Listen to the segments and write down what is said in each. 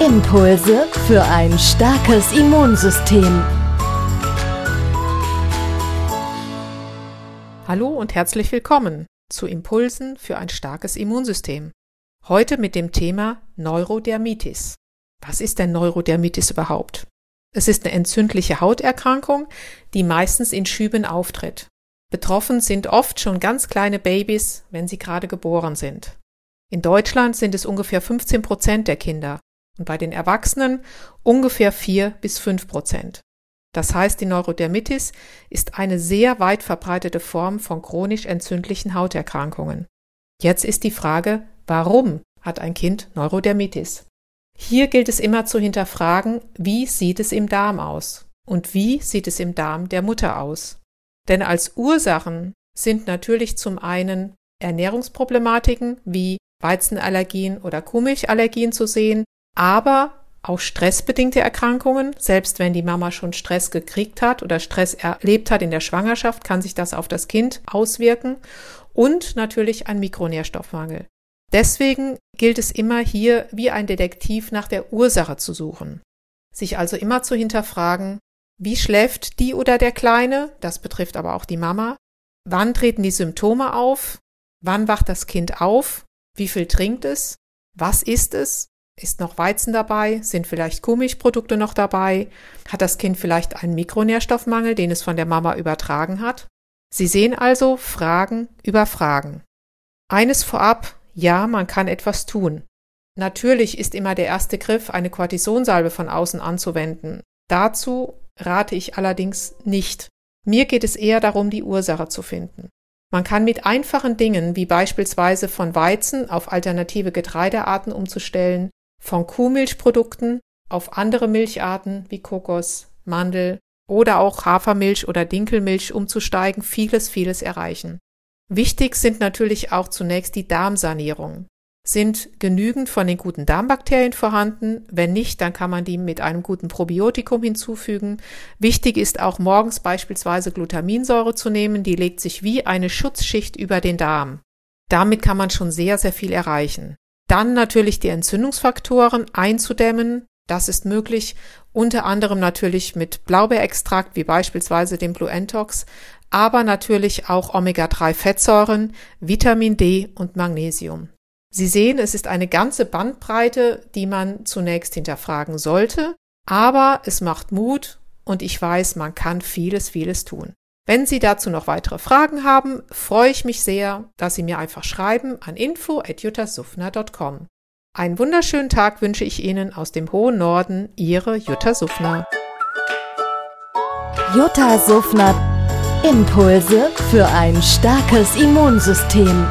Impulse für ein starkes Immunsystem. Hallo und herzlich willkommen zu Impulsen für ein starkes Immunsystem. Heute mit dem Thema Neurodermitis. Was ist denn Neurodermitis überhaupt? Es ist eine entzündliche Hauterkrankung, die meistens in Schüben auftritt. Betroffen sind oft schon ganz kleine Babys, wenn sie gerade geboren sind. In Deutschland sind es ungefähr 15 Prozent der Kinder und bei den Erwachsenen ungefähr 4 bis 5 Prozent. Das heißt, die Neurodermitis ist eine sehr weit verbreitete Form von chronisch entzündlichen Hauterkrankungen. Jetzt ist die Frage, warum hat ein Kind Neurodermitis? Hier gilt es immer zu hinterfragen, wie sieht es im Darm aus und wie sieht es im Darm der Mutter aus. Denn als Ursachen sind natürlich zum einen Ernährungsproblematiken wie Weizenallergien oder Kuhmilchallergien zu sehen, aber auch stressbedingte Erkrankungen. Selbst wenn die Mama schon Stress gekriegt hat oder Stress erlebt hat in der Schwangerschaft, kann sich das auf das Kind auswirken. Und natürlich ein Mikronährstoffmangel. Deswegen gilt es immer hier wie ein Detektiv nach der Ursache zu suchen. Sich also immer zu hinterfragen, wie schläft die oder der Kleine, das betrifft aber auch die Mama, wann treten die Symptome auf, wann wacht das Kind auf, wie viel trinkt es, was ist es, ist noch Weizen dabei, sind vielleicht Kuhmilchprodukte noch dabei, hat das Kind vielleicht einen Mikronährstoffmangel, den es von der Mama übertragen hat. Sie sehen also Fragen über Fragen. Eines vorab, ja, man kann etwas tun. Natürlich ist immer der erste Griff, eine Cortisonsalbe von außen anzuwenden. Dazu rate ich allerdings nicht. Mir geht es eher darum, die Ursache zu finden. Man kann mit einfachen Dingen wie beispielsweise von Weizen auf alternative Getreidearten umzustellen, von Kuhmilchprodukten auf andere Milcharten wie Kokos, Mandel oder auch Hafermilch oder Dinkelmilch umzusteigen, vieles, vieles erreichen. Wichtig sind natürlich auch zunächst die Darmsanierung. Sind genügend von den guten Darmbakterien vorhanden? Wenn nicht, dann kann man die mit einem guten Probiotikum hinzufügen. Wichtig ist auch morgens beispielsweise Glutaminsäure zu nehmen, die legt sich wie eine Schutzschicht über den Darm. Damit kann man schon sehr, sehr viel erreichen. Dann natürlich die Entzündungsfaktoren einzudämmen. Das ist möglich, unter anderem natürlich mit Blaubeerextrakt, wie beispielsweise dem Blue Entox, aber natürlich auch Omega-3-Fettsäuren, Vitamin D und Magnesium. Sie sehen, es ist eine ganze Bandbreite, die man zunächst hinterfragen sollte, aber es macht Mut und ich weiß, man kann vieles, vieles tun. Wenn Sie dazu noch weitere Fragen haben, freue ich mich sehr, dass Sie mir einfach schreiben an info.juttasufner.com. Einen wunderschönen Tag wünsche ich Ihnen aus dem hohen Norden, Ihre Jutta Suffner. Jutta Suffner Impulse für ein starkes Immunsystem.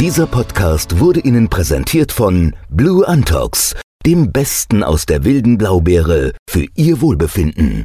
Dieser Podcast wurde Ihnen präsentiert von Blue Antox, dem Besten aus der wilden Blaubeere für Ihr Wohlbefinden.